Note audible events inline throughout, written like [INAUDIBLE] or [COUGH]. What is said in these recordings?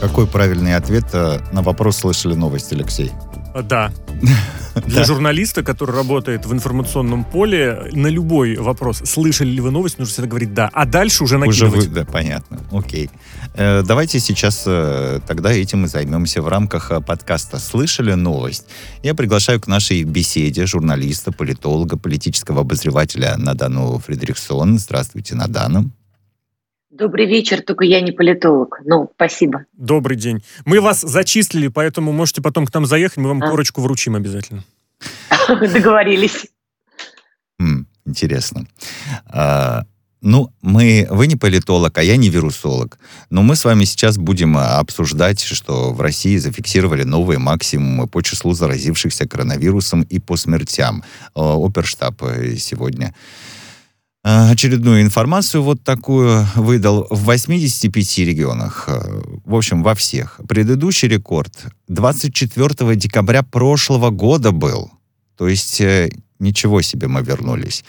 Какой правильный ответ э, на вопрос слышали новость, Алексей? Да. Для журналиста, который работает в информационном поле, на любой вопрос, слышали ли вы новость, нужно всегда говорить «да». А дальше уже накидывать. Уже вы, да, понятно. Окей. Э, давайте сейчас э, тогда этим и займемся в рамках э, подкаста «Слышали новость?». Я приглашаю к нашей беседе журналиста, политолога, политического обозревателя Надану Фредериксон. Здравствуйте, Надана. Добрый вечер, только я не политолог. Ну, спасибо. Добрый день. Мы вас зачислили, поэтому можете потом к нам заехать, мы вам а? корочку вручим обязательно. [LAUGHS] Договорились. Интересно. А, ну, мы, вы не политолог, а я не вирусолог. Но мы с вами сейчас будем обсуждать, что в России зафиксировали новые максимумы по числу заразившихся коронавирусом и по смертям. Оперштаб э, сегодня очередную информацию вот такую выдал в 85 регионах. Э, в общем, во всех. Предыдущий рекорд 24 декабря прошлого года был. То есть э, ничего себе мы вернулись.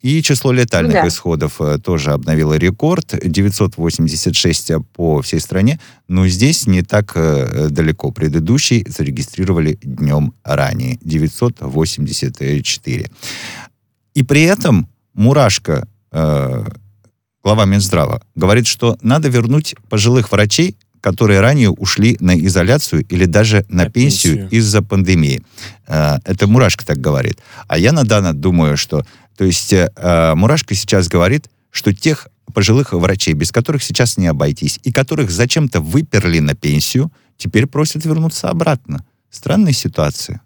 И число летальных да. исходов тоже обновило рекорд. 986 по всей стране. Но здесь не так далеко. Предыдущий зарегистрировали днем ранее. 984. И при этом Мурашко, э, глава Минздрава, говорит, что надо вернуть пожилых врачей, которые ранее ушли на изоляцию или даже на, на пенсию, пенсию. из-за пандемии. Э, это Мурашко так говорит. А я на данный думаю, что... То есть э, Мурашко сейчас говорит, что тех пожилых врачей, без которых сейчас не обойтись, и которых зачем-то выперли на пенсию, теперь просят вернуться обратно. Странная ситуация.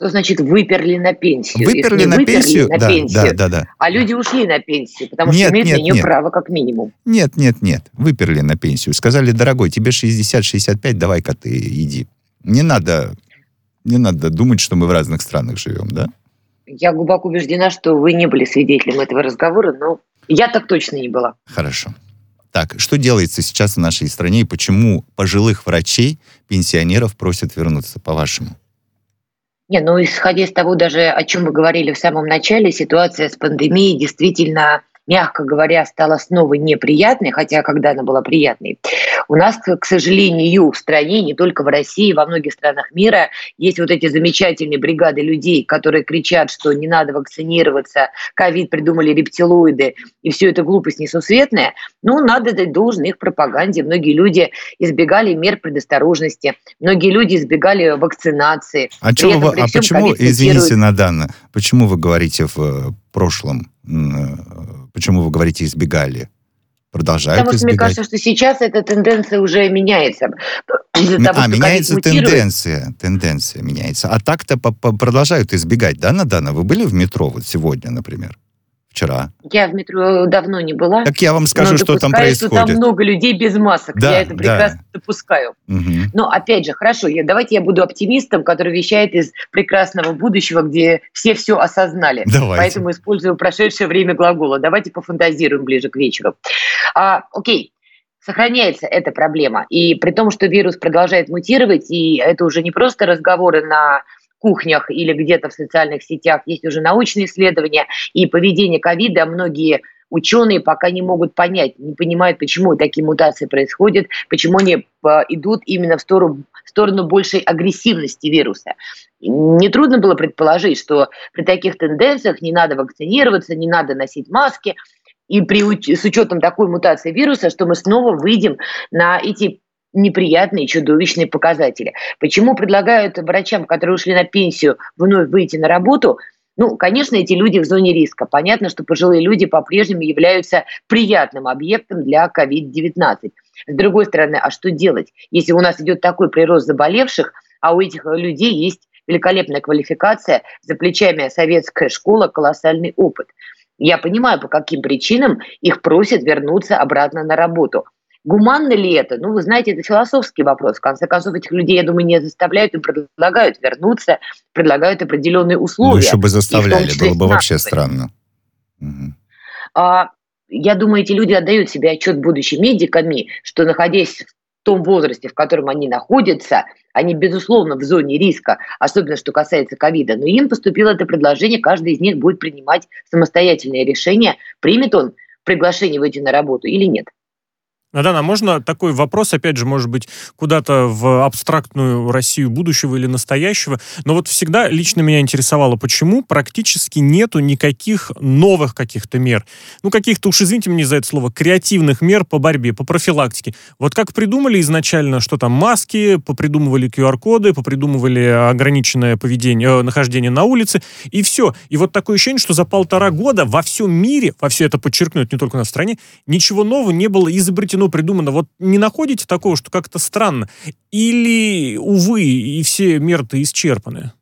Что значит выперли на пенсию? Выперли на выперли пенсию? На да, пенсию, да, да, да. А люди ушли на пенсию, потому нет, что имеют нет, на нее нет. право как минимум. Нет, нет, нет. Выперли на пенсию. Сказали, дорогой, тебе 60-65, давай-ка ты иди. Не надо, не надо думать, что мы в разных странах живем, да? Я глубоко убеждена, что вы не были свидетелем этого разговора, но я так точно не была. Хорошо. Так, что делается сейчас в нашей стране и почему пожилых врачей, пенсионеров просят вернуться, по-вашему? Не, ну исходя из того даже, о чем мы говорили в самом начале, ситуация с пандемией действительно мягко говоря, стала снова неприятной, хотя когда она была приятной. У нас, к сожалению, в стране, не только в России, во многих странах мира, есть вот эти замечательные бригады людей, которые кричат, что не надо вакцинироваться, ковид придумали рептилоиды, и все это глупость несусветная. Ну, надо дать должное их пропаганде. Многие люди избегали мер предосторожности, многие люди избегали вакцинации. А, чем вы, а почему, извините, Надана, почему вы говорите в э, прошлом Почему вы говорите избегали? Продолжают Потому что избегать? мне кажется, что сейчас эта тенденция уже меняется. [CLEARS THROAT] Того, а, меняется тенденция. Тенденция меняется. А так-то продолжают избегать, да, Надана? Вы были в метро вот сегодня, например? Вчера? Я в метро давно не была. Так я вам скажу, что там происходит. Что там много людей без масок. Да, я это прекрасно да. допускаю. Угу. Но опять же, хорошо, я, давайте я буду оптимистом, который вещает из прекрасного будущего, где все все осознали. Давайте. Поэтому использую прошедшее время глагола. Давайте пофантазируем ближе к вечеру. А, окей. Сохраняется эта проблема. И при том, что вирус продолжает мутировать, и это уже не просто разговоры на кухнях или где-то в социальных сетях есть уже научные исследования, и поведение ковида многие ученые пока не могут понять, не понимают, почему такие мутации происходят, почему они э, идут именно в сторону, в сторону большей агрессивности вируса. Нетрудно было предположить, что при таких тенденциях не надо вакцинироваться, не надо носить маски, и при, с учетом такой мутации вируса, что мы снова выйдем на эти неприятные, чудовищные показатели. Почему предлагают врачам, которые ушли на пенсию, вновь выйти на работу? Ну, конечно, эти люди в зоне риска. Понятно, что пожилые люди по-прежнему являются приятным объектом для COVID-19. С другой стороны, а что делать, если у нас идет такой прирост заболевших, а у этих людей есть великолепная квалификация, за плечами советская школа, колоссальный опыт. Я понимаю, по каким причинам их просят вернуться обратно на работу – Гуманно ли это? Ну, вы знаете, это философский вопрос. В конце концов, этих людей, я думаю, не заставляют, им предлагают вернуться, предлагают определенные ну, условия. Ну, еще бы заставляли, было бы вообще странно. Угу. А, я думаю, эти люди отдают себе отчет будущим медиками, что находясь в том возрасте, в котором они находятся, они, безусловно, в зоне риска, особенно что касается ковида, но им поступило это предложение, каждый из них будет принимать самостоятельное решение, примет он приглашение выйти на работу или нет. Надана, можно такой вопрос, опять же, может быть, куда-то в абстрактную Россию будущего или настоящего, но вот всегда лично меня интересовало, почему практически нету никаких новых каких-то мер, ну, каких-то, уж извините мне за это слово, креативных мер по борьбе, по профилактике. Вот как придумали изначально, что там маски, попридумывали QR-коды, попридумывали ограниченное поведение, э, нахождение на улице, и все. И вот такое ощущение, что за полтора года во всем мире, во все это подчеркнуть, не только на стране, ничего нового не было изобретено изобретено, придумано. Вот не находите такого, что как-то странно? Или, увы, и все меры-то исчерпаны?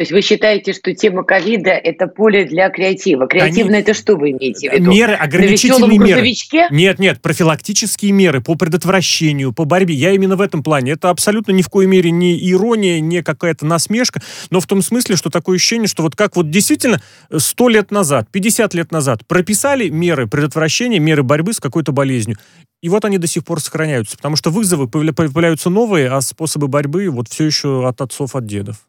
То есть вы считаете, что тема ковида – это поле для креатива? Креативно Они... это что вы имеете в виду? Меры, ограничительные меры. Нет, нет, профилактические меры по предотвращению, по борьбе. Я именно в этом плане. Это абсолютно ни в коей мере не ирония, не какая-то насмешка, но в том смысле, что такое ощущение, что вот как вот действительно 100 лет назад, 50 лет назад прописали меры предотвращения, меры борьбы с какой-то болезнью. И вот они до сих пор сохраняются, потому что вызовы появляются новые, а способы борьбы вот все еще от отцов, от дедов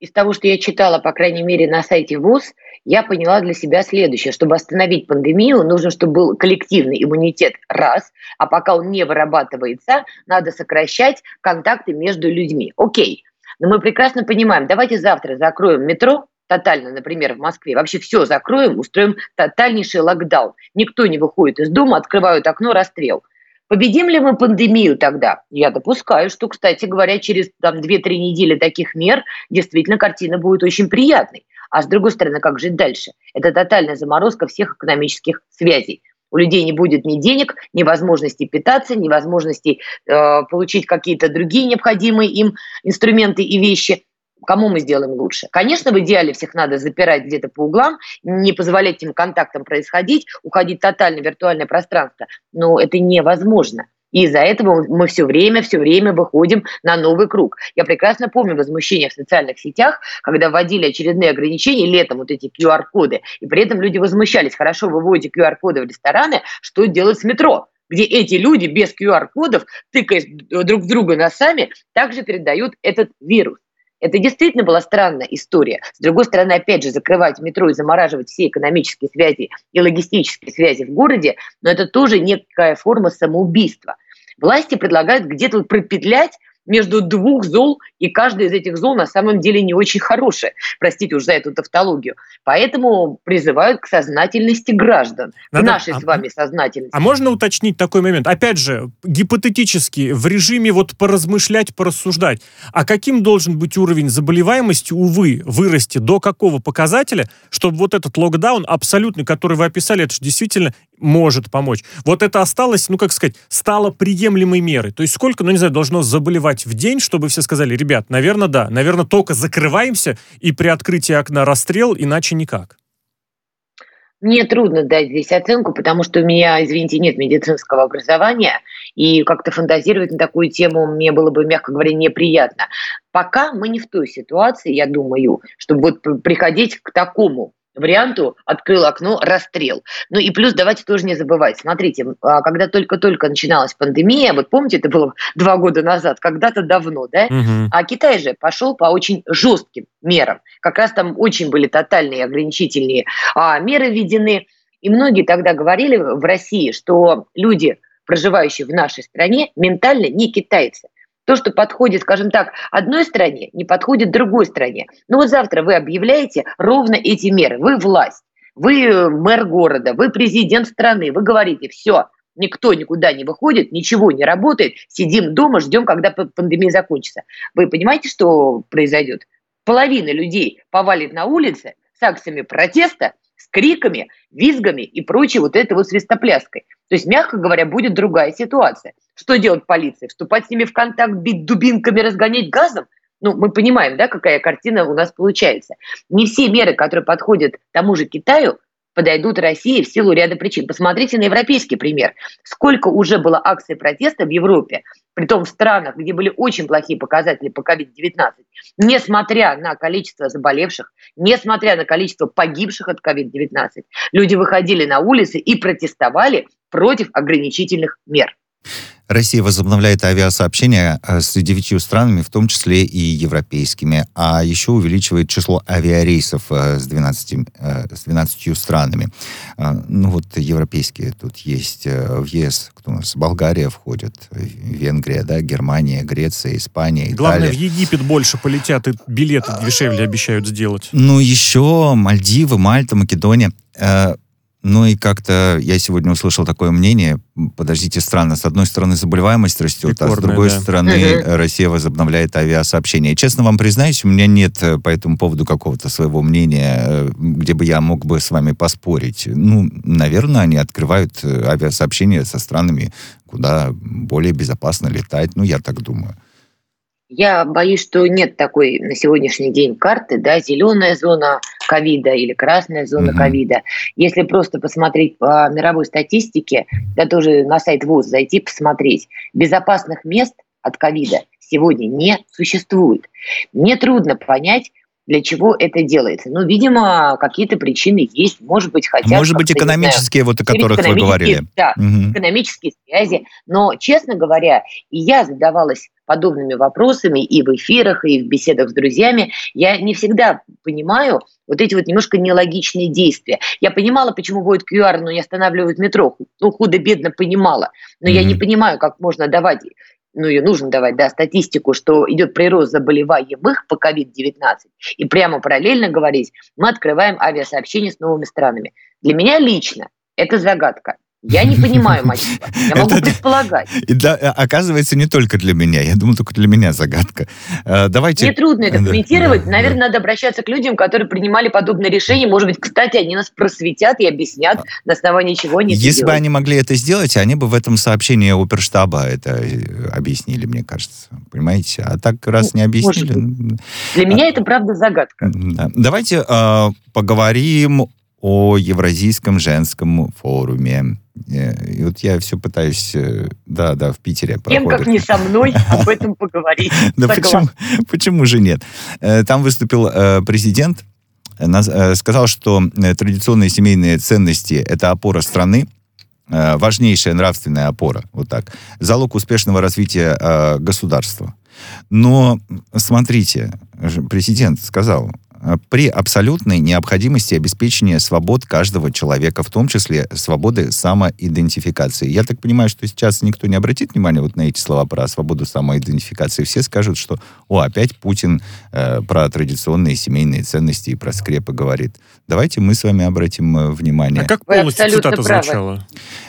из того, что я читала, по крайней мере, на сайте ВУЗ, я поняла для себя следующее. Чтобы остановить пандемию, нужно, чтобы был коллективный иммунитет – раз, а пока он не вырабатывается, надо сокращать контакты между людьми. Окей, но мы прекрасно понимаем, давайте завтра закроем метро, тотально, например, в Москве, вообще все закроем, устроим тотальнейший локдаун. Никто не выходит из дома, открывают окно, расстрел – Победим ли мы пандемию тогда? Я допускаю, что, кстати говоря, через там, 2-3 недели таких мер действительно картина будет очень приятной. А с другой стороны, как жить дальше? Это тотальная заморозка всех экономических связей. У людей не будет ни денег, ни возможности питаться, ни возможности э, получить какие-то другие необходимые им инструменты и вещи. Кому мы сделаем лучше? Конечно, в идеале всех надо запирать где-то по углам, не позволять этим контактам происходить, уходить тотально в виртуальное пространство, но это невозможно. И из-за этого мы все время, все время выходим на новый круг. Я прекрасно помню возмущение в социальных сетях, когда вводили очередные ограничения летом, вот эти QR-коды, и при этом люди возмущались, хорошо, вы вводите QR-коды в рестораны, что делать с метро? где эти люди без QR-кодов, тыкаясь друг в друга носами, также передают этот вирус. Это действительно была странная история. С другой стороны, опять же, закрывать метро и замораживать все экономические связи и логистические связи в городе, но это тоже некая форма самоубийства. Власти предлагают где-то вот пропетлять между двух зол, и каждый из этих зол на самом деле не очень хорошее. Простите уж за эту тавтологию. Поэтому призывают к сознательности граждан, Надо... к нашей а... с вами сознательности. А можно уточнить такой момент? Опять же, гипотетически, в режиме вот поразмышлять, порассуждать. А каким должен быть уровень заболеваемости, увы, вырасти до какого показателя, чтобы вот этот локдаун абсолютный, который вы описали, это же действительно может помочь. Вот это осталось, ну, как сказать, стало приемлемой мерой. То есть сколько, ну, не знаю, должно заболевать в день, чтобы все сказали, ребят, наверное, да, наверное, только закрываемся и при открытии окна расстрел, иначе никак. Мне трудно дать здесь оценку, потому что у меня, извините, нет медицинского образования, и как-то фантазировать на такую тему мне было бы, мягко говоря, неприятно. Пока мы не в той ситуации, я думаю, чтобы вот приходить к такому варианту открыл окно, расстрел. Ну и плюс давайте тоже не забывать. Смотрите, а, когда только-только начиналась пандемия, вот помните, это было [LAUGHS] два года назад, когда-то давно, да? Угу. А Китай же пошел по очень жестким мерам. Как раз там очень были тотальные ограничительные а, меры введены. И многие тогда говорили в России, что люди, проживающие в нашей стране, ментально не китайцы. То, что подходит, скажем так, одной стране, не подходит другой стране. Ну вот завтра вы объявляете ровно эти меры. Вы власть, вы э, мэр города, вы президент страны. Вы говорите, все, никто никуда не выходит, ничего не работает, сидим дома, ждем, когда пандемия закончится. Вы понимаете, что произойдет? Половина людей повалит на улице с акциями протеста, с криками, визгами и прочей вот этой вот свистопляской. То есть, мягко говоря, будет другая ситуация. Что делать полиция? Вступать с ними в контакт, бить дубинками, разгонять газом? Ну, мы понимаем, да, какая картина у нас получается. Не все меры, которые подходят тому же Китаю, подойдут России в силу ряда причин. Посмотрите на европейский пример. Сколько уже было акций протеста в Европе, при том в странах, где были очень плохие показатели по COVID-19, несмотря на количество заболевших, несмотря на количество погибших от COVID-19, люди выходили на улицы и протестовали против ограничительных мер. Россия возобновляет авиасообщения э, с девятью странами, в том числе и европейскими, а еще увеличивает число авиарейсов э, с 12, э, с 12 странами. Ну вот европейские тут есть в ЕС, кто у нас? Болгария входит, Венгрия, да, Германия, Греция, Испания, Италия. Главное, в Египет больше полетят и билеты дешевле обещают сделать. Ну еще Мальдивы, Мальта, Македония. Ну и как-то я сегодня услышал такое мнение, подождите, странно, с одной стороны заболеваемость растет, Рекордная, а с другой да. стороны Россия возобновляет авиасообщение. Честно вам признаюсь, у меня нет э, по этому поводу какого-то своего мнения, э, где бы я мог бы с вами поспорить. Ну, наверное, они открывают э, авиасообщение со странами, куда более безопасно летать, ну, я так думаю. Я боюсь, что нет такой на сегодняшний день карты, да, зеленая зона ковида или красная зона mm-hmm. ковида. Если просто посмотреть по мировой статистике, да тоже на сайт ВУЗ зайти посмотреть, безопасных мест от ковида сегодня не существует. Мне трудно понять, для чего это делается. Ну, видимо, какие-то причины есть, может быть, хотя... Может быть, экономические, знаю, вот о которых вы говорили. Да, угу. экономические связи. Но, честно говоря, и я задавалась подобными вопросами и в эфирах, и в беседах с друзьями. Я не всегда понимаю вот эти вот немножко нелогичные действия. Я понимала, почему вводят QR, но не останавливают метро. Ну, худо-бедно понимала. Но mm-hmm. я не понимаю, как можно давать ну, ее нужно давать, да, статистику, что идет прирост заболеваемых по COVID-19, и прямо параллельно говорить, мы открываем авиасообщение с новыми странами. Для меня лично это загадка. Я не понимаю [LAUGHS] мотива. Я могу предполагать. И да, оказывается, не только для меня. Я думаю, только для меня загадка. Э, давайте... Мне трудно это комментировать. Да, Наверное, да. надо обращаться к людям, которые принимали подобные решения. Может быть, кстати, они нас просветят и объяснят, на основании чего они Если бы они могли это сделать, они бы в этом сообщении оперштаба это э, объяснили, мне кажется. Понимаете? А так раз не объяснили... Для меня это, правда, загадка. Да. Давайте э, поговорим о Евразийском женском форуме. Э, и вот я все пытаюсь, э, да, да, в Питере Тем, как не со мной, [LAUGHS] об этом поговорить. Да почему, почему же нет? Э, там выступил президент, сказал, что традиционные семейные ценности – это опора страны, важнейшая нравственная опора, вот так, залог успешного развития государства. Но смотрите, президент сказал, при абсолютной необходимости обеспечения свобод каждого человека, в том числе свободы самоидентификации. Я так понимаю, что сейчас никто не обратит внимания вот на эти слова про свободу самоидентификации. Все скажут, что, о, опять Путин э, про традиционные семейные ценности и про скрепы говорит. Давайте мы с вами обратим э, внимание. А как полностью цитата звучала?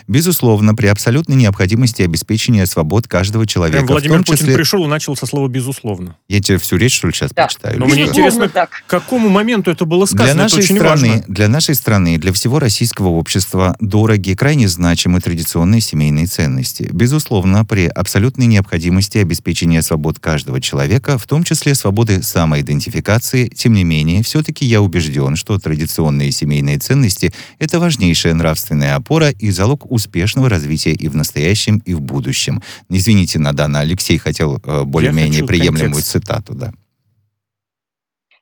Безусловно, при абсолютной необходимости обеспечения свобод каждого человека. Прям Владимир Путин числе... пришел и начал со слова «безусловно». Я тебе всю речь, что ли, сейчас да. прочитаю? Но мне интересно, так. Какому моменту это было сказано? Для нашей, это страны, важно. для нашей страны, для всего российского общества дороги, крайне значимы традиционные семейные ценности. Безусловно, при абсолютной необходимости обеспечения свобод каждого человека, в том числе свободы самоидентификации, тем не менее, все-таки я убежден, что традиционные семейные ценности — это важнейшая нравственная опора и залог успешного развития и в настоящем, и в будущем. Извините, Надана, Алексей хотел э, более-менее приемлемую контекст. цитату, да.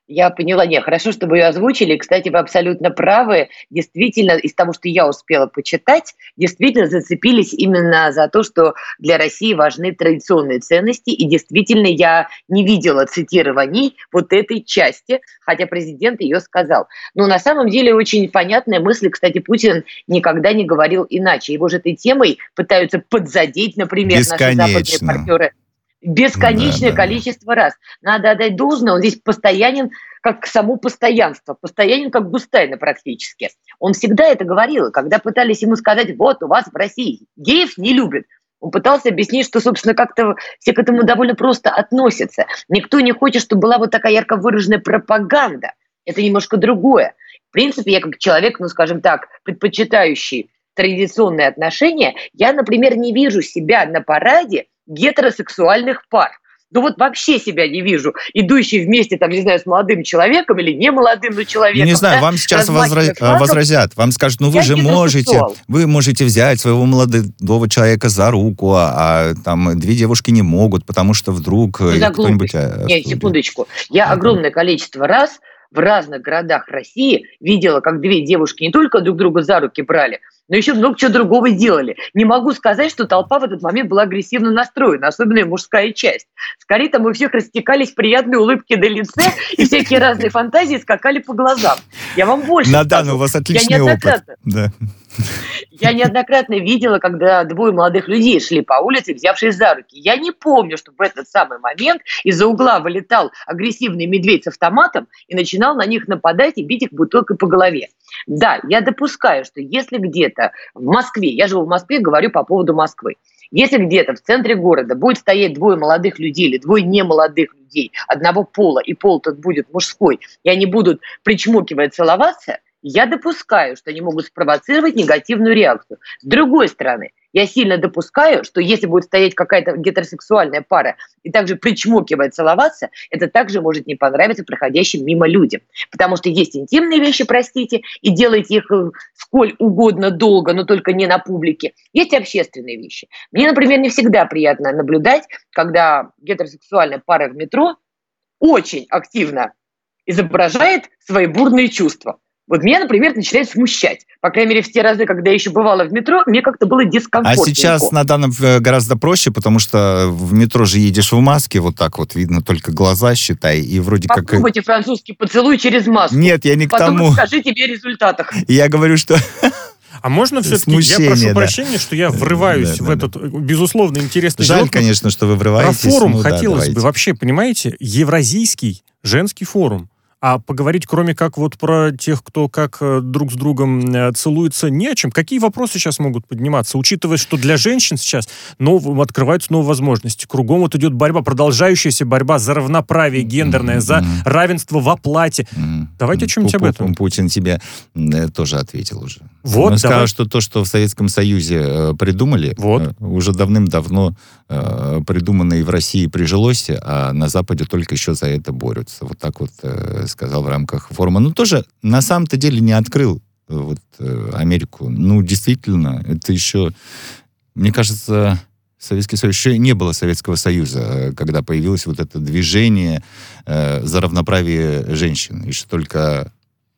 Я поняла, не, хорошо, что вы ее озвучили. Кстати, вы абсолютно правы. Действительно, из того, что я успела почитать, действительно зацепились именно за то, что для России важны традиционные ценности. И действительно, я не видела цитирований вот этой части, хотя президент ее сказал. Но на самом деле очень понятная мысль. Кстати, Путин никогда не говорил иначе. Его же этой темой пытаются подзадеть, например, наши западные партнеры бесконечное да, количество да. раз. Надо отдать должное, он здесь постоянен как само постоянство, постоянен как Густайна практически. Он всегда это говорил, когда пытались ему сказать, вот у вас в России геев не любят, он пытался объяснить, что, собственно, как-то все к этому довольно просто относятся. Никто не хочет, чтобы была вот такая ярко выраженная пропаганда. Это немножко другое. В принципе, я как человек, ну, скажем так, предпочитающий традиционные отношения, я, например, не вижу себя на параде гетеросексуальных пар. Ну вот вообще себя не вижу, идущий вместе, там, не знаю, с молодым человеком или не молодым, но человеком. Ну, не знаю, да, вам сейчас возра... возразят, вам скажут, ну вы же можете, вы можете взять своего молодого человека за руку, а, а там две девушки не могут, потому что вдруг ну, кто-нибудь... Э, Нет, секундочку. Я огромное количество раз в разных городах России видела, как две девушки не только друг друга за руки брали, но еще много чего другого делали. Не могу сказать, что толпа в этот момент была агрессивно настроена, особенно мужская часть. Скорее, там у всех растекались приятные улыбки на лице, и всякие разные фантазии скакали по глазам. Я вам больше Надана, у вас отличный опыт. Да. Я неоднократно видела, когда двое молодых людей шли по улице, взявшись за руки. Я не помню, что в этот самый момент из-за угла вылетал агрессивный медведь с автоматом и начинал на них нападать и бить их бутылкой по голове. Да, я допускаю, что если где-то в Москве, я живу в Москве, говорю по поводу Москвы, если где-то в центре города будет стоять двое молодых людей или двое немолодых людей одного пола, и пол тот будет мужской, и они будут причмокивая целоваться, я допускаю, что они могут спровоцировать негативную реакцию. С другой стороны, я сильно допускаю, что если будет стоять какая-то гетеросексуальная пара и также причмокивая целоваться, это также может не понравиться проходящим мимо людям. Потому что есть интимные вещи, простите, и делайте их э, сколь угодно долго, но только не на публике. Есть общественные вещи. Мне, например, не всегда приятно наблюдать, когда гетеросексуальная пара в метро очень активно изображает свои бурные чувства. Вот меня, например, начинает смущать. По крайней мере, в те разы, когда я еще бывала в метро, мне как-то было дискомфортно. А сейчас на данном э, гораздо проще, потому что в метро же едешь в маске, вот так вот видно только глаза, считай, и вроде Попробуйте как... Попробуйте французский поцелуй через маску. Нет, я не к Потом тому. Потом тебе о результатах. Я говорю, что... А можно все-таки, я прошу да. прощения, что я врываюсь да, в да, этот, да. безусловно, интересный Жаль, диалог, конечно, что вы врываетесь. Про форум ну, хотелось да, бы вообще, понимаете, Евразийский женский форум. А поговорить, кроме как вот про тех, кто как э, друг с другом э, целуется, не о чем. Какие вопросы сейчас могут подниматься, учитывая, что для женщин сейчас нов, открываются новые возможности. Кругом вот идет борьба, продолжающаяся борьба за равноправие гендерное, за равенство в оплате. Давайте о чем-нибудь об этом. Путин тебе э, тоже ответил уже. Вот, Он сказал, что то, что в Советском Союзе придумали, вот. уже давным-давно придумано и в России прижилось, а на Западе только еще за это борются. Вот так вот сказал в рамках форума. Ну, тоже на самом-то деле не открыл э, вот, э, Америку. Ну, действительно, это еще, мне кажется, Советский Союз еще не было Советского Союза, э, когда появилось вот это движение э, за равноправие женщин. Что только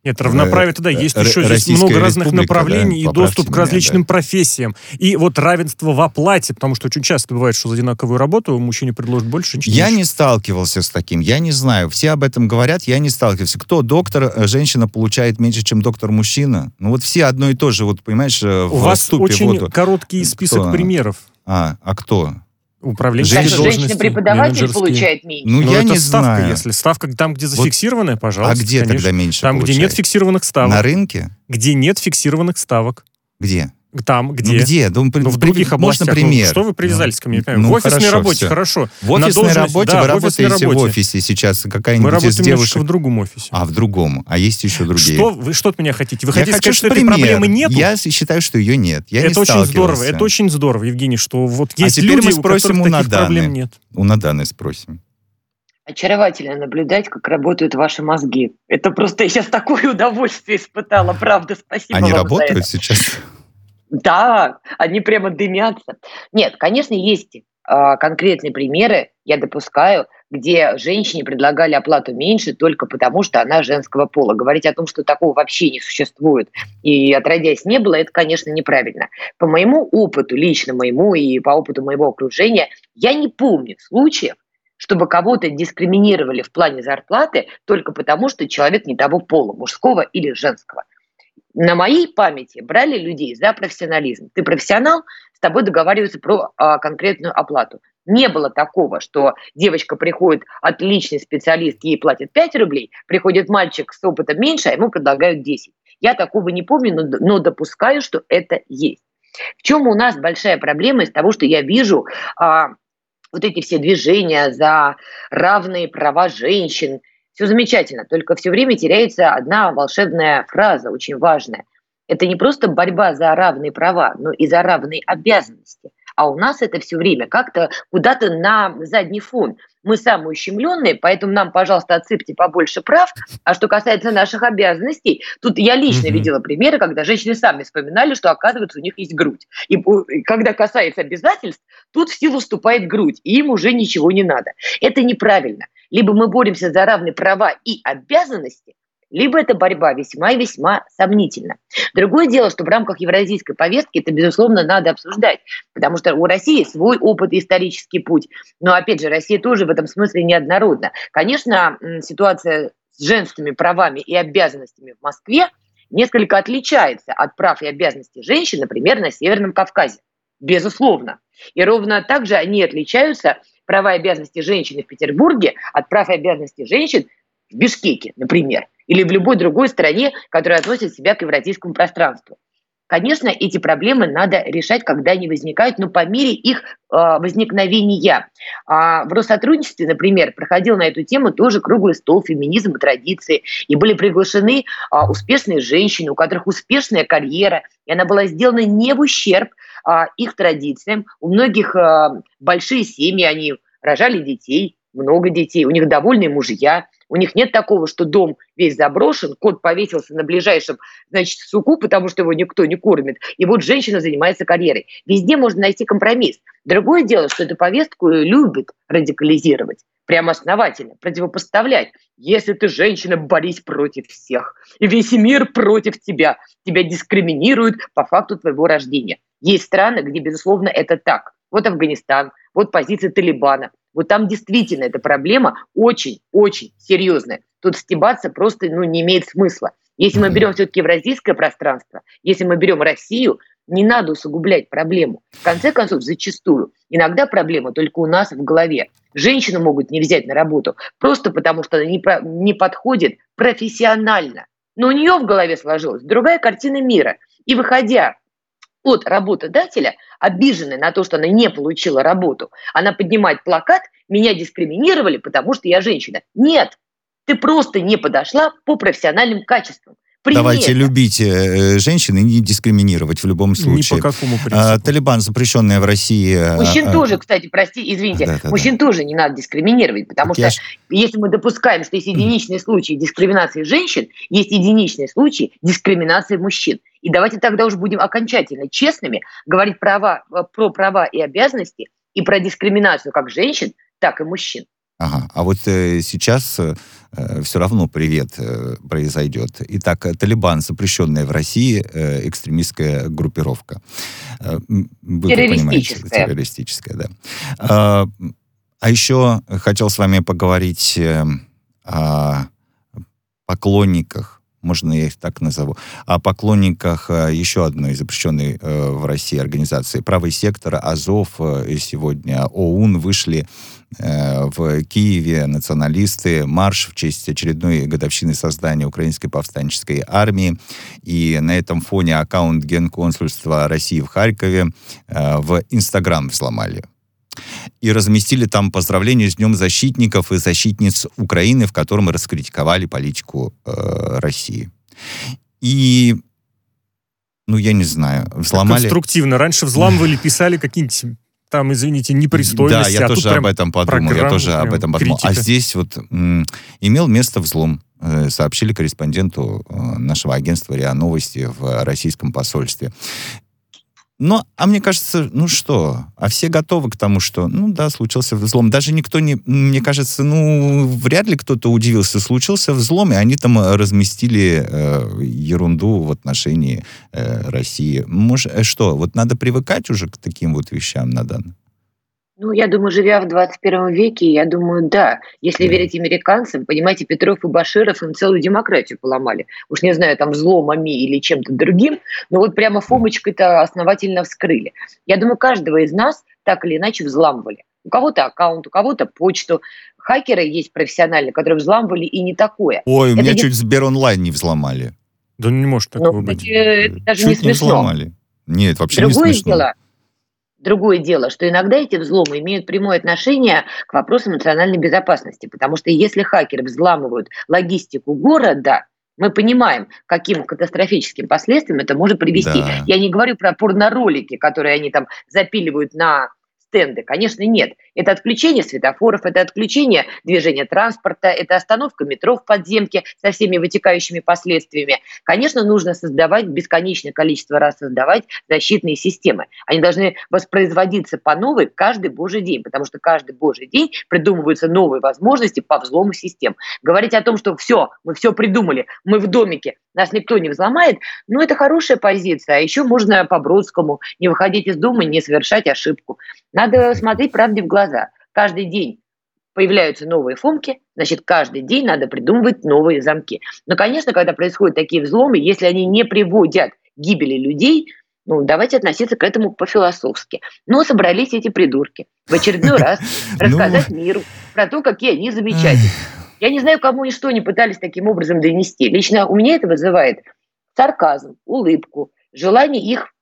нет, равноправие тогда есть еще здесь много разных направлений да, и доступ к различным да. профессиям. И вот равенство в оплате, потому что очень часто бывает, что за одинаковую работу мужчине предложат больше, женщине Я не сталкивался с таким, я не знаю. Все об этом говорят, я не сталкивался. Кто доктор, э, женщина получает меньше, чем доктор-мужчина? Ну вот все одно и то же, вот понимаешь, э, У вас очень вот, короткий список кто? примеров. А, а кто? Управленческие Женщина, женщина-преподаватель получает меньше. Ну, ну я не ставка, знаю. если. Ставка там, где зафиксированная, вот. пожалуйста. А где конечно. тогда меньше Там, получает? где нет фиксированных ставок. На рынке? Где нет фиксированных ставок. Где? Там, где? Ну, где? Ну, ну, в других областях. Можно пример. Ну, что вы привязались ну, ко мне? Ну, в офисной хорошо, работе, все. хорошо. В офисной работе да, вы работаете работе. в офисе сейчас. Какая-нибудь Мы работаем из девушек... в другом офисе. А, в другом. А есть еще другие. Что вы что от меня хотите? Вы я хотите хочу сказать, что пример. этой проблемы нет? Я считаю, что ее нет. Я это не очень здорово. Это очень здорово, Евгений, что вот а есть теперь люди, мы спросим у, у таких проблем нет. У Наданы спросим. Очаровательно наблюдать, как работают ваши мозги. Это просто я сейчас такое удовольствие испытала, правда. Спасибо Они вам работают за это. сейчас? Да, они прямо дымятся. Нет, конечно, есть э, конкретные примеры, я допускаю, где женщине предлагали оплату меньше только потому, что она женского пола. Говорить о том, что такого вообще не существует и отродясь не было, это, конечно, неправильно. По моему опыту, лично моему и по опыту моего окружения, я не помню случаев, чтобы кого-то дискриминировали в плане зарплаты только потому, что человек не того пола, мужского или женского на моей памяти брали людей за профессионализм. Ты профессионал, с тобой договариваются про а, конкретную оплату. Не было такого, что девочка приходит, отличный специалист, ей платят 5 рублей, приходит мальчик с опытом меньше, а ему предлагают 10. Я такого не помню, но, но допускаю, что это есть. В чем у нас большая проблема из того, что я вижу а, вот эти все движения за равные права женщин, все замечательно, только все время теряется одна волшебная фраза, очень важная. Это не просто борьба за равные права, но и за равные обязанности. А у нас это все время как-то куда-то на задний фон. Мы самые ущемленные, поэтому нам, пожалуйста, отсыпьте побольше прав. А что касается наших обязанностей, тут я лично mm-hmm. видела примеры, когда женщины сами вспоминали, что, оказывается, у них есть грудь. И когда касается обязательств, тут в силу вступает грудь, и им уже ничего не надо. Это неправильно. Либо мы боремся за равные права и обязанности, либо эта борьба весьма и весьма сомнительна. Другое дело, что в рамках евразийской повестки это, безусловно, надо обсуждать, потому что у России свой опыт и исторический путь. Но, опять же, Россия тоже в этом смысле неоднородна. Конечно, ситуация с женскими правами и обязанностями в Москве несколько отличается от прав и обязанностей женщин, например, на Северном Кавказе. Безусловно. И ровно так же они отличаются, права и обязанности женщины в Петербурге, от прав и обязанностей женщин в Бишкеке, например или в любой другой стране, которая относит себя к евразийскому пространству. Конечно, эти проблемы надо решать, когда они возникают, но по мере их э, возникновения. А в Россотрудничестве, например, проходил на эту тему тоже круглый стол феминизм и традиции, и были приглашены э, успешные женщины, у которых успешная карьера, и она была сделана не в ущерб э, их традициям. У многих э, большие семьи, они рожали детей, много детей, у них довольные мужья, у них нет такого, что дом весь заброшен, кот повесился на ближайшем, значит, суку, потому что его никто не кормит, и вот женщина занимается карьерой. Везде можно найти компромисс. Другое дело, что эту повестку любят радикализировать прямо основательно, противопоставлять. Если ты женщина, борись против всех. И весь мир против тебя. Тебя дискриминируют по факту твоего рождения. Есть страны, где, безусловно, это так. Вот Афганистан, вот позиция Талибана. Вот там действительно эта проблема очень-очень серьезная. Тут стебаться просто ну, не имеет смысла. Если мы берем все-таки евразийское пространство, если мы берем Россию, не надо усугублять проблему. В конце концов, зачастую, иногда проблема только у нас в голове. Женщину могут не взять на работу просто потому, что она не, про, не подходит профессионально. Но у нее в голове сложилась другая картина мира. И выходя от работодателя, обиженная на то, что она не получила работу, она поднимает плакат «Меня дискриминировали, потому что я женщина». Нет, ты просто не подошла по профессиональным качествам. Принято. Давайте любить э, женщин и не дискриминировать в любом случае. Ни по какому принципу. А, Талибан, запрещенная в России... Э, мужчин а, тоже, кстати, прости, извините, да, да, мужчин да. тоже не надо дискриминировать, потому так что ж... если мы допускаем, что есть единичные случаи дискриминации женщин, есть единичные случаи дискриминации мужчин. И давайте тогда уже будем окончательно честными говорить права, э, про права и обязанности и про дискриминацию как женщин, так и мужчин. Ага, а вот э, сейчас э, все равно привет э, произойдет. Итак, Талибан, запрещенная в России э, экстремистская группировка. Э, вы террористическая. террористическая, да. А, а еще хотел с вами поговорить э, о поклонниках можно я их так назову, о поклонниках э, еще одной запрещенной э, в России организации «Правый сектор», «Азов». Э, сегодня ОУН вышли в Киеве националисты, марш в честь очередной годовщины создания Украинской повстанческой армии. И на этом фоне аккаунт Генконсульства России в Харькове в Инстаграм взломали и разместили там поздравления с Днем защитников и защитниц Украины, в котором раскритиковали политику э, России. И ну, я не знаю, взломали... Конструктивно. Раньше взламывали, [LAUGHS] писали какие-нибудь там, извините, непристойности. Да, я а тоже об этом подумал. Я тоже об этом подумал. А критика. А здесь вот имел место взлом. Э, сообщили корреспонденту э, нашего агентства РИА Новости в российском посольстве. Но, а мне кажется, ну что, а все готовы к тому, что, ну да, случился взлом. Даже никто не, мне кажется, ну, вряд ли кто-то удивился. Случился взлом, и они там разместили э, ерунду в отношении э, России. Может, э, что, вот надо привыкать уже к таким вот вещам на данный ну, я думаю, живя в 21 веке, я думаю, да. Если mm. верить американцам, понимаете, Петров и Баширов им целую демократию поломали. Уж не знаю, там взломами или чем-то другим, но вот прямо фомочкой-то основательно вскрыли. Я думаю, каждого из нас так или иначе взламывали. У кого-то аккаунт, у кого-то почту. Хакеры есть профессиональные, которые взламывали и не такое. Ой, у меня Это чуть не... Сберонлайн не взломали. Да не может такого ну, быть. Это даже чуть не смешно. Не взломали. Нет, вообще Другое не смешно. Дело, Другое дело, что иногда эти взломы имеют прямое отношение к вопросу национальной безопасности, потому что если хакеры взламывают логистику города, мы понимаем, каким катастрофическим последствиям это может привести. Да. Я не говорю про порноролики, которые они там запиливают на стенды? Конечно, нет. Это отключение светофоров, это отключение движения транспорта, это остановка метро в подземке со всеми вытекающими последствиями. Конечно, нужно создавать, бесконечное количество раз создавать защитные системы. Они должны воспроизводиться по новой каждый божий день, потому что каждый божий день придумываются новые возможности по взлому систем. Говорить о том, что все, мы все придумали, мы в домике, нас никто не взломает, ну, это хорошая позиция. А еще можно по Бродскому не выходить из дома, не совершать ошибку. Надо смотреть правде в глаза. Каждый день появляются новые фомки, значит, каждый день надо придумывать новые замки. Но, конечно, когда происходят такие взломы, если они не приводят к гибели людей, ну, давайте относиться к этому по-философски. Но собрались эти придурки в очередной [LAUGHS] раз ну. рассказать миру про то, какие они замечательные. Я не знаю, кому и что они пытались таким образом донести. Лично у меня это вызывает сарказм, улыбку, желание их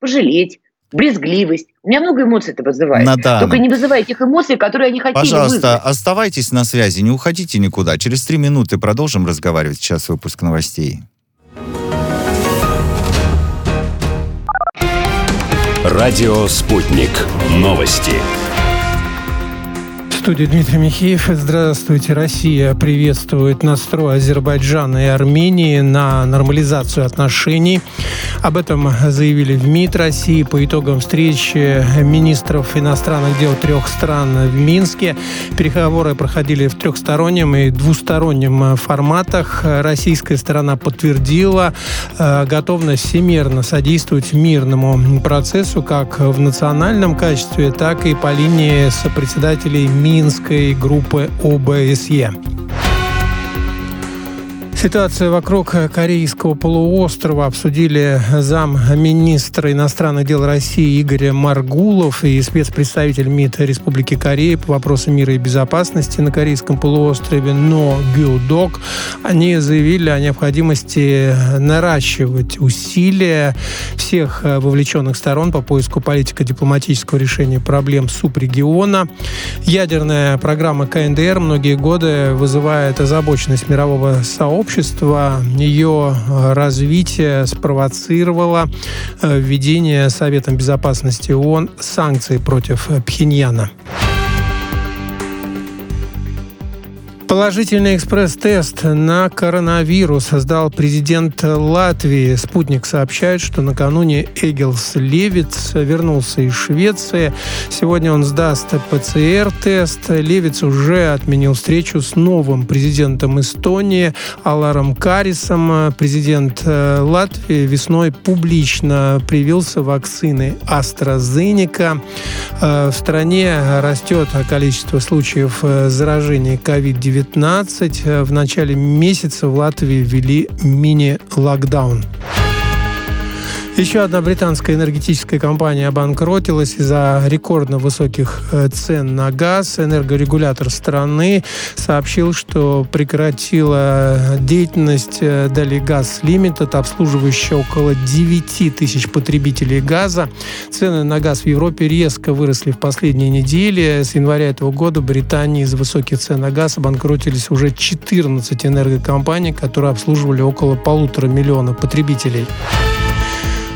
пожалеть, брезгливость. У меня много эмоций это вызывает. Натана. Только не вызывай тех эмоций, которые они хотели Пожалуйста, вызвать. оставайтесь на связи, не уходите никуда. Через три минуты продолжим разговаривать. Сейчас выпуск новостей. Радио «Спутник». Новости студии Дмитрий Михеев. Здравствуйте. Россия приветствует настрой Азербайджана и Армении на нормализацию отношений. Об этом заявили в МИД России по итогам встречи министров иностранных дел трех стран в Минске. Переговоры проходили в трехстороннем и двустороннем форматах. Российская сторона подтвердила э, готовность всемирно содействовать мирному процессу как в национальном качестве, так и по линии сопредседателей МИД Минской группы ОБСЕ. Ситуация вокруг Корейского полуострова обсудили замминистра иностранных дел России Игорь Маргулов и спецпредставитель МИД Республики Корея по вопросам мира и безопасности на Корейском полуострове Но Гюдок. Они заявили о необходимости наращивать усилия всех вовлеченных сторон по поиску политико-дипломатического решения проблем субрегиона. Ядерная программа КНДР многие годы вызывает озабоченность мирового сообщества общества, ее э, развитие спровоцировало э, введение Советом Безопасности ООН санкций против Пхеньяна. Положительный экспресс-тест на коронавирус сдал президент Латвии. Спутник сообщает, что накануне Эгелс Левиц вернулся из Швеции. Сегодня он сдаст ПЦР-тест. Левиц уже отменил встречу с новым президентом Эстонии Аларом Карисом. Президент э, Латвии весной публично привился вакцины AstraZeneca. Э, в стране растет количество случаев э, заражения COVID-19 19 э, в начале месяца в Латвии ввели мини-локдаун. Еще одна британская энергетическая компания обанкротилась из-за рекордно высоких э, цен на газ. Энергорегулятор страны сообщил, что прекратила деятельность э, Дали Газ Лимитед, обслуживающая около 9 тысяч потребителей газа. Цены на газ в Европе резко выросли в последние недели. С января этого года в Британии из-за высоких цен на газ обанкротились уже 14 энергокомпаний, которые обслуживали около полутора миллиона потребителей.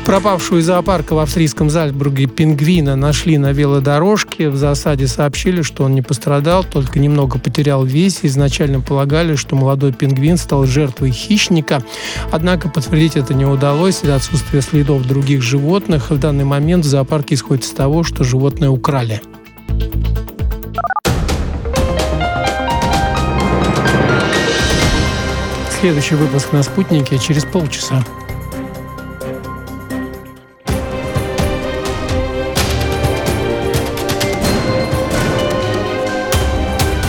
Пропавшую из зоопарка в австрийском Зальцбурге пингвина нашли на велодорожке. В засаде сообщили, что он не пострадал, только немного потерял вес. Изначально полагали, что молодой пингвин стал жертвой хищника. Однако подтвердить это не удалось из-за отсутствия следов других животных. В данный момент в зоопарке исходит из того, что животное украли. Следующий выпуск на «Спутнике» через полчаса.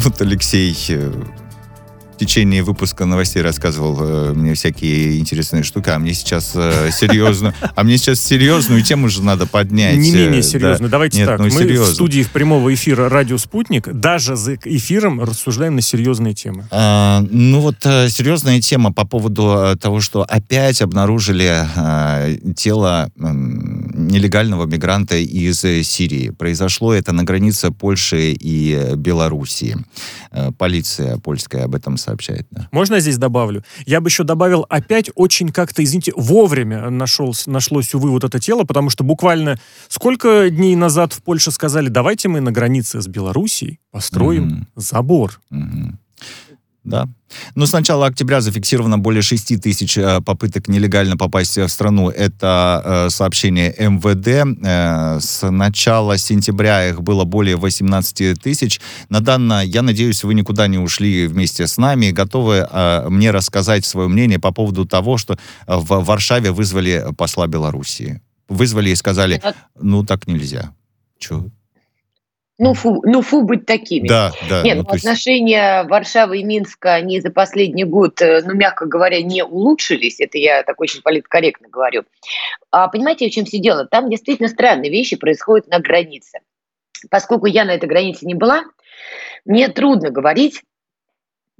Вот Алексей э, течение выпуска новостей рассказывал э, мне всякие интересные штуки, а мне сейчас э, серьезно, а мне сейчас серьезную тему же надо поднять. Не менее серьезно. Давайте так. Ну, Мы в студии прямого эфира «Радио Спутник» даже за эфиром рассуждаем на серьезные темы. А, ну вот серьезная тема по поводу того, что опять обнаружили тело нелегального мигранта из Сирии. Произошло это на границе Польши и Белоруссии. Полиция польская об этом сообщает. Да. Можно я здесь добавлю? Я бы еще добавил опять очень как-то, извините, вовремя нашелось, нашлось, увы, вот это тело, потому что буквально сколько дней назад в Польше сказали, давайте мы на границе с Белоруссией построим mm-hmm. забор. Mm-hmm. Да. Но с начала октября зафиксировано более 6 тысяч э, попыток нелегально попасть в страну. Это э, сообщение МВД. Э, с начала сентября их было более 18 тысяч. На данное, я надеюсь, вы никуда не ушли вместе с нами, готовы мне рассказать свое мнение по поводу того, что в Варшаве вызвали посла Белоруссии. Вызвали и сказали, ну так нельзя. Че? Ну фу, ну фу быть такими. Да, да. Нет, ну, ну, отношения есть... Варшавы и Минска, они за последний год, э, ну, мягко говоря, не улучшились. Это я так очень политкорректно говорю. А понимаете, в чем все дело? Там действительно странные вещи происходят на границе. Поскольку я на этой границе не была, мне трудно говорить,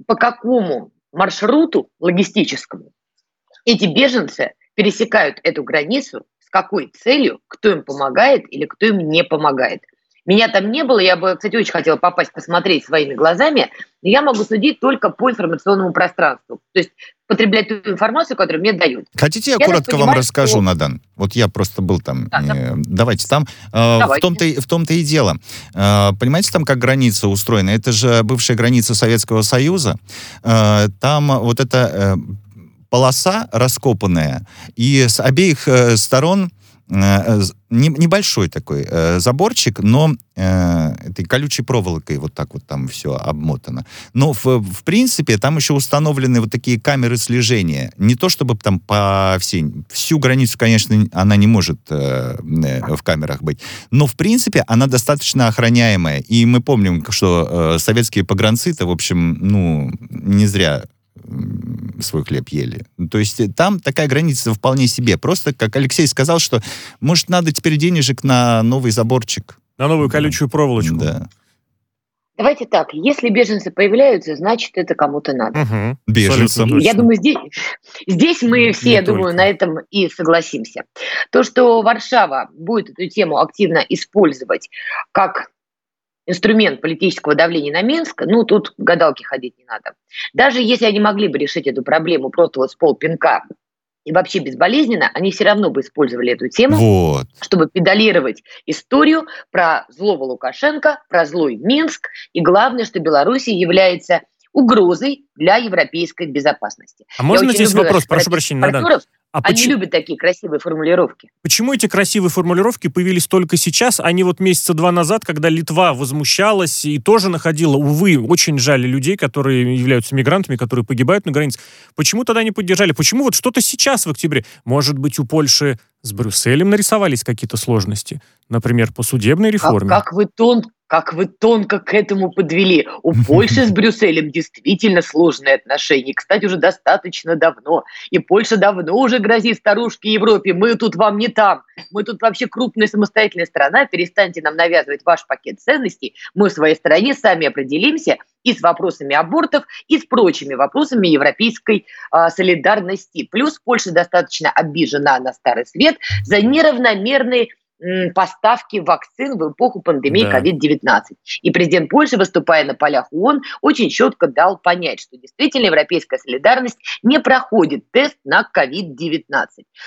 по какому маршруту логистическому эти беженцы пересекают эту границу, с какой целью, кто им помогает или кто им не помогает. Меня там не было, я бы, кстати, очень хотела попасть, посмотреть своими глазами, но я могу судить только по информационному пространству. То есть потреблять ту информацию, которую мне дают. Хотите, я, я коротко понимаю, вам расскажу, что... Надан? Вот я просто был там. Да, э, давайте там. Э, давайте. В том-то, в том-то и дело. Э, понимаете, там как граница устроена? Это же бывшая граница Советского Союза. Там вот эта полоса раскопанная, и с обеих сторон небольшой такой э, заборчик, но э, этой колючей проволокой вот так вот там все обмотано. Но в, в принципе там еще установлены вот такие камеры слежения. Не то чтобы там по всей... Всю границу, конечно, она не может э, э, в камерах быть. Но в принципе она достаточно охраняемая. И мы помним, что э, советские погранцы-то, в общем, ну, не зря свой хлеб ели. То есть э, там такая граница вполне себе. Просто, как Алексей сказал, что, может, надо теперь денежек на новый заборчик. На новую колючую проволочку. Да. Давайте так, если беженцы появляются, значит, это кому-то надо. Угу. Беженцам. Я думаю, здесь, здесь мы все, я думаю, на этом и согласимся. То, что Варшава будет эту тему активно использовать как инструмент политического давления на Минск, ну, тут гадалки ходить не надо. Даже если они могли бы решить эту проблему просто вот с полпинка и вообще безболезненно, они все равно бы использовали эту тему, вот. чтобы педалировать историю про злого Лукашенко, про злой Минск, и главное, что Беларусь является угрозой для европейской безопасности. А можно здесь вопрос, прошу прощения, Надан? А Они почему... любят такие красивые формулировки. Почему эти красивые формулировки появились только сейчас, а не вот месяца два назад, когда Литва возмущалась и тоже находила, увы, очень жаль людей, которые являются мигрантами, которые погибают на границе. Почему тогда не поддержали? Почему вот что-то сейчас в октябре? Может быть, у Польши с Брюсселем нарисовались какие-то сложности? Например, по судебной реформе? Как, как вы тон, как вы тонко к этому подвели. У [LAUGHS] Польши с Брюсселем действительно сложные отношения. Кстати, уже достаточно давно. И Польша давно уже грозит старушке Европе. Мы тут вам не там. Мы тут вообще крупная самостоятельная страна. Перестаньте нам навязывать ваш пакет ценностей. Мы в своей стране сами определимся и с вопросами абортов, и с прочими вопросами европейской э, солидарности. Плюс Польша достаточно обижена на Старый Свет за неравномерные поставки вакцин в эпоху пандемии да. COVID-19. И президент Польши, выступая на полях ООН, очень четко дал понять, что действительно европейская солидарность не проходит тест на COVID-19.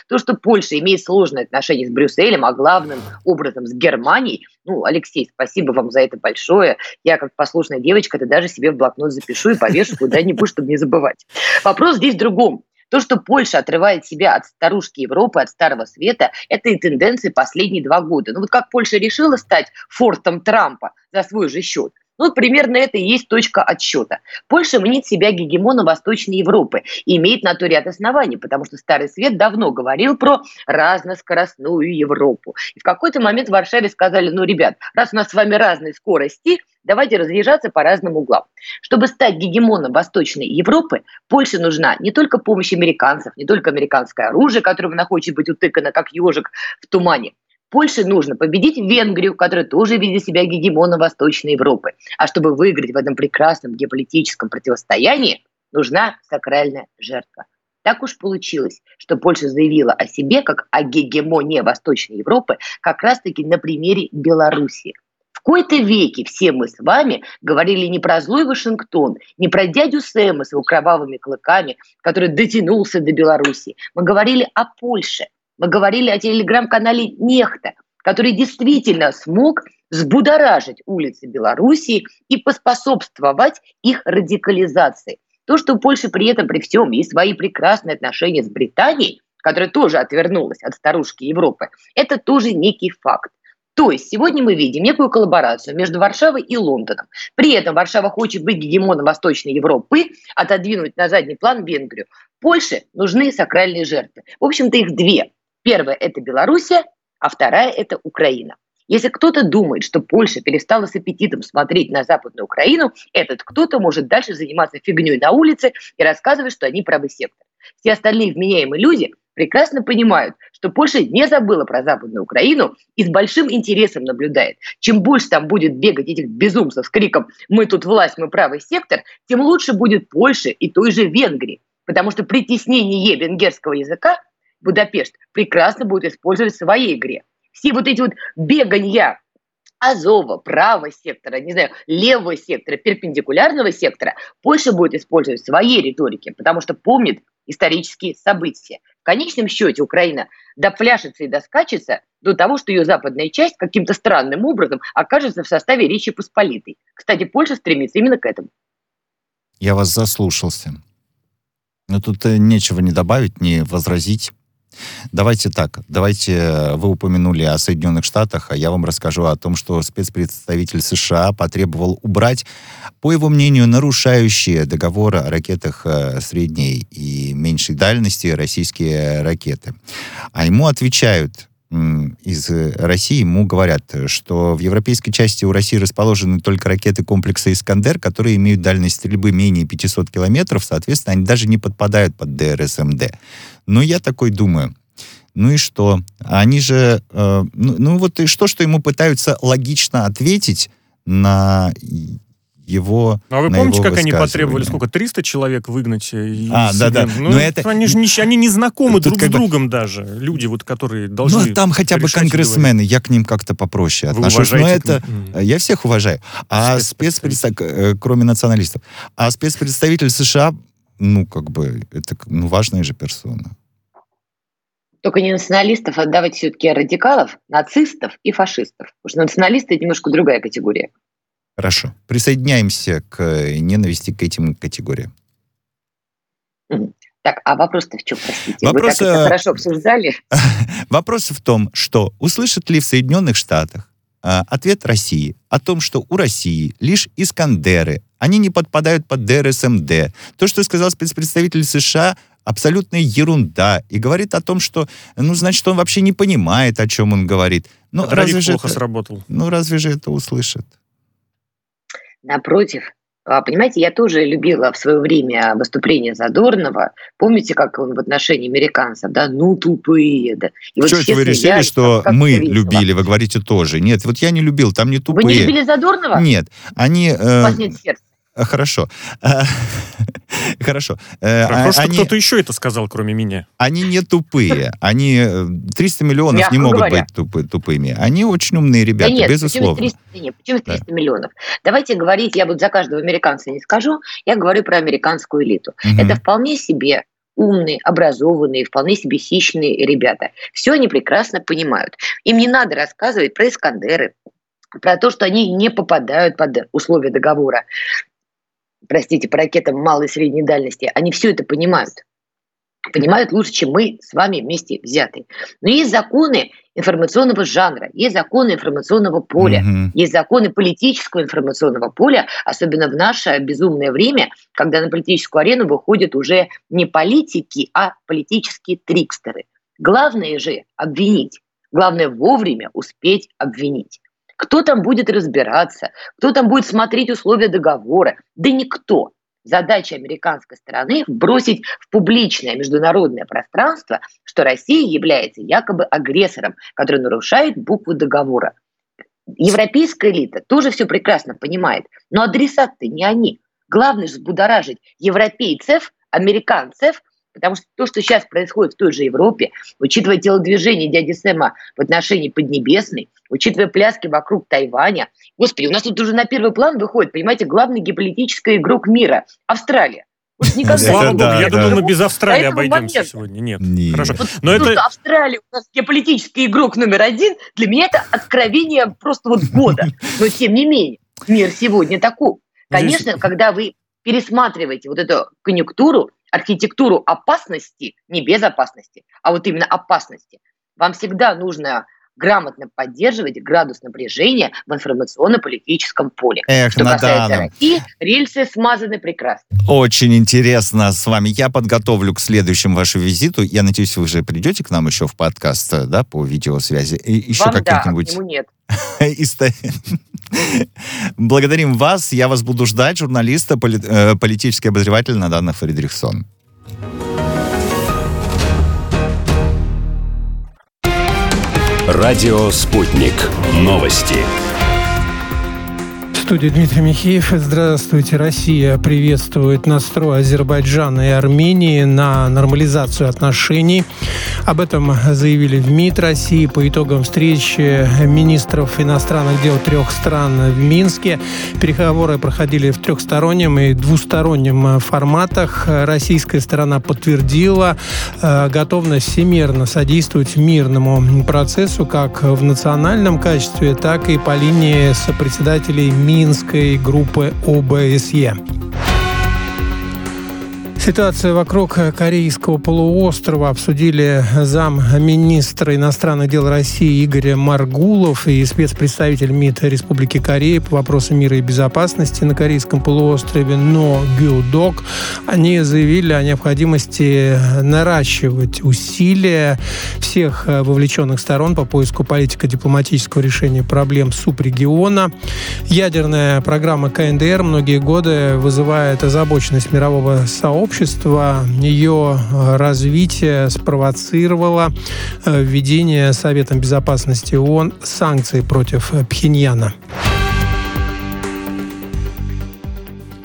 То, что Польша имеет сложные отношения с Брюсселем, а главным образом с Германией, ну, Алексей, спасибо вам за это большое. Я, как послушная девочка, это даже себе в блокнот запишу и повешу куда-нибудь, чтобы не забывать. Вопрос здесь в другом. То, что Польша отрывает себя от старушки Европы, от Старого Света, это и тенденции последние два года. Ну вот как Польша решила стать фортом Трампа за свой же счет, ну, примерно это и есть точка отсчета. Польша мнит себя гегемоном Восточной Европы и имеет на то ряд оснований, потому что Старый Свет давно говорил про разноскоростную Европу. И в какой-то момент в Варшаве сказали, ну, ребят, раз у нас с вами разные скорости, давайте разъезжаться по разным углам. Чтобы стать гегемоном Восточной Европы, Польше нужна не только помощь американцев, не только американское оружие, которым она хочет быть утыкана, как ежик в тумане. Польше нужно победить Венгрию, которая тоже видит себя гегемоном Восточной Европы. А чтобы выиграть в этом прекрасном геополитическом противостоянии, нужна сакральная жертва. Так уж получилось, что Польша заявила о себе как о гегемонии Восточной Европы как раз-таки на примере Белоруссии. Кои-то веке все мы с вами говорили не про злой Вашингтон, не про дядю Сэма с его кровавыми клыками, который дотянулся до Белоруссии. Мы говорили о Польше. Мы говорили о телеграм-канале «Нехта», который действительно смог взбудоражить улицы Белоруссии и поспособствовать их радикализации. То, что у Польши при этом, при всем, есть свои прекрасные отношения с Британией, которая тоже отвернулась от старушки Европы, это тоже некий факт. То есть сегодня мы видим некую коллаборацию между Варшавой и Лондоном. При этом Варшава хочет быть гегемоном Восточной Европы, отодвинуть на задний план Венгрию. Польше нужны сакральные жертвы. В общем-то, их две. Первая – это Белоруссия, а вторая – это Украина. Если кто-то думает, что Польша перестала с аппетитом смотреть на Западную Украину, этот кто-то может дальше заниматься фигней на улице и рассказывать, что они правый сектор. Все остальные вменяемые люди прекрасно понимают, что Польша не забыла про Западную Украину и с большим интересом наблюдает. Чем больше там будет бегать этих безумцев с криком «Мы тут власть, мы правый сектор», тем лучше будет Польше и той же Венгрии. Потому что притеснение венгерского языка Будапешт прекрасно будет использовать в своей игре все вот эти вот бегания Азова, правого сектора, не знаю, левого сектора, перпендикулярного сектора, Польша будет использовать в своей риторике, потому что помнит исторические события. В конечном счете Украина допляшется и доскачется до того, что ее западная часть каким-то странным образом окажется в составе Речи Посполитой. Кстати, Польша стремится именно к этому. Я вас заслушался. Но тут э, нечего не добавить, не возразить. Давайте так, давайте, э, вы упомянули о Соединенных Штатах, а я вам расскажу о том, что спецпредставитель США потребовал убрать, по его мнению, нарушающие договор о ракетах э, средней и меньшей дальности российские ракеты. А ему отвечают из России ему говорят, что в европейской части у России расположены только ракеты комплекса «Искандер», которые имеют дальность стрельбы менее 500 километров, соответственно, они даже не подпадают под ДРСМД. Но я такой думаю, ну и что? Они же, э, ну, ну вот и что, что ему пытаются логично ответить на его А вы помните, как они потребовали, сколько, 300 человек выгнать? А, да-да. Ну, Но это... Они же не, они не знакомы Тут друг с другом бы... даже, люди, вот, которые должны Ну, там хотя бы конгрессмены, я к ним как-то попроще вы отношусь. Но это... Я всех уважаю. А спецпредставитель, э, кроме националистов. А спецпредставитель США, ну, как бы, это ну, важная же персона. Только не националистов, а давайте все-таки радикалов, нацистов и фашистов. Потому что националисты – это немножко другая категория. Хорошо. Присоединяемся к э, ненависти к этим категориям. Так, а вопрос-то в чем, простите? Вопрос, Вы так это хорошо обсуждали? [LAUGHS] Вопрос в том, что услышат ли в Соединенных Штатах а, ответ России о том, что у России лишь Искандеры, они не подпадают под ДРСМД. То, что сказал спецпредставитель США, абсолютная ерунда. И говорит о том, что, ну, значит, он вообще не понимает, о чем он говорит. Ну, разве же плохо это, сработал. Ну, разве же это услышат? Напротив, а, Понимаете, я тоже любила в свое время выступление Задорнова. Помните, как он в отношении американцев, да, ну тупые, да. И вот что это вы решили, я, что мы любили? Вы говорите тоже. Нет, вот я не любил, там не тупые. Вы не любили Задорнова? Нет, они... Э, У вас нет сердца. Э, хорошо. Э, [LAUGHS] хорошо. Э, Хорошо, что кто-то еще это сказал, кроме меня. Они не тупые. Они 300 миллионов не могут быть тупыми. Они очень умные ребята, безусловно. Почему 300, нет, почему 300 миллионов? Давайте говорить, я вот за каждого американца не скажу, я говорю про американскую элиту. Это вполне себе умные, образованные, вполне себе хищные ребята. Все они прекрасно понимают. Им не надо рассказывать про Искандеры, про то, что они не попадают под условия договора простите, по ракетам малой и средней дальности, они все это понимают. Понимают лучше, чем мы с вами вместе взятые. Но есть законы информационного жанра, есть законы информационного поля, mm-hmm. есть законы политического информационного поля, особенно в наше безумное время, когда на политическую арену выходят уже не политики, а политические трикстеры. Главное же обвинить. Главное вовремя успеть обвинить. Кто там будет разбираться? Кто там будет смотреть условия договора? Да никто. Задача американской стороны – вбросить в публичное международное пространство, что Россия является якобы агрессором, который нарушает букву договора. Европейская элита тоже все прекрасно понимает, но адресат-то не они. Главное же взбудоражить европейцев, американцев, потому что то, что сейчас происходит в той же Европе, учитывая телодвижение дяди Сэма в отношении Поднебесной, учитывая пляски вокруг Тайваня, господи, у нас тут уже на первый план выходит, понимаете, главный геополитический игрок мира – Австралия. Вот [LAUGHS] никогда Слава Богу, я думал, мы без Австралии обойдемся сегодня. Нет, Нет. хорошо. Вот, Но это... Австралия у нас геополитический игрок номер один. Для меня это откровение просто вот года. Но тем не менее, мир сегодня таков. Конечно, Здесь... когда вы пересматриваете вот эту конъюнктуру, архитектуру опасности, не безопасности, а вот именно опасности, вам всегда нужно грамотно поддерживать градус напряжения в информационно-политическом поле. Эх, Что касается. России, рельсы смазаны прекрасно. Очень интересно с вами. Я подготовлю к следующему вашему визиту. Я надеюсь, вы же придете к нам еще в подкаст, да, по видеосвязи. И еще Вам как-нибудь. Да, ему нет. [LAUGHS] Благодарим вас. Я вас буду ждать, журналиста, э, политический обозреватель Надана Фридрихсон. Радио «Спутник». Новости студии Дмитрий Михеев. Здравствуйте. Россия приветствует настрой Азербайджана и Армении на нормализацию отношений. Об этом заявили в МИД России по итогам встречи министров иностранных дел трех стран в Минске. Переговоры проходили в трехстороннем и двустороннем форматах. Российская сторона подтвердила э, готовность всемирно содействовать мирному процессу как в национальном качестве, так и по линии сопредседателей МИД Минской группы ОБСЕ. Ситуацию вокруг Корейского полуострова обсудили замминистра иностранных дел России Игорь Маргулов и спецпредставитель МИД Республики Корея по вопросам мира и безопасности на Корейском полуострове Но Гюдок. Они заявили о необходимости наращивать усилия всех вовлеченных сторон по поиску политико-дипломатического решения проблем субрегиона. Ядерная программа КНДР многие годы вызывает озабоченность мирового сообщества общества, ее э, развитие спровоцировало э, введение Советом Безопасности ООН санкций против Пхеньяна.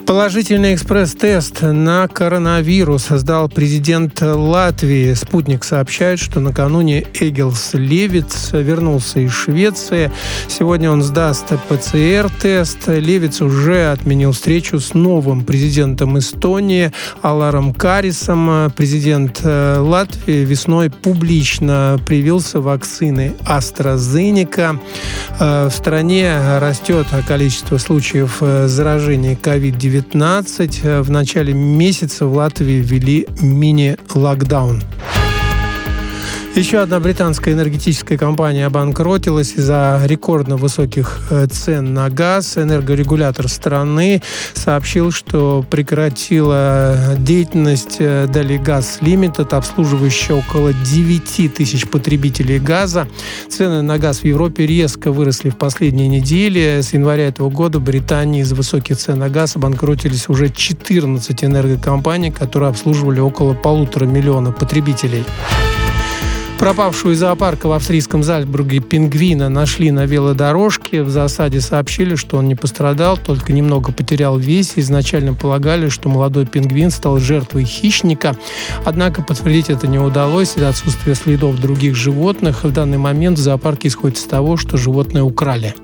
Положительный экспресс-тест на коронавирус сдал президент Латвии. Спутник сообщает, что накануне Эгилс Левиц вернулся из Швеции. Сегодня он сдаст ПЦР-тест. Левиц уже отменил встречу с новым президентом Эстонии Аларом Карисом. Президент э, Латвии весной публично привился вакцины AstraZeneca. Э, в стране растет количество случаев э, заражения COVID-19 19 э, в начале месяца в Латвии ввели мини-локдаун. Еще одна британская энергетическая компания обанкротилась из-за рекордно высоких э, цен на газ. Энергорегулятор страны сообщил, что прекратила деятельность э, Дали Газ Лимитед, обслуживающая около 9 тысяч потребителей газа. Цены на газ в Европе резко выросли в последние недели. С января этого года в Британии из-за высоких цен на газ обанкротились уже 14 энергокомпаний, которые обслуживали около полутора миллиона потребителей. Пропавшую из зоопарка в австрийском Зальцбурге пингвина нашли на велодорожке. В засаде сообщили, что он не пострадал, только немного потерял вес. Изначально полагали, что молодой пингвин стал жертвой хищника. Однако подтвердить это не удалось из-за отсутствия следов других животных. В данный момент в зоопарке исходит из того, что животное украли.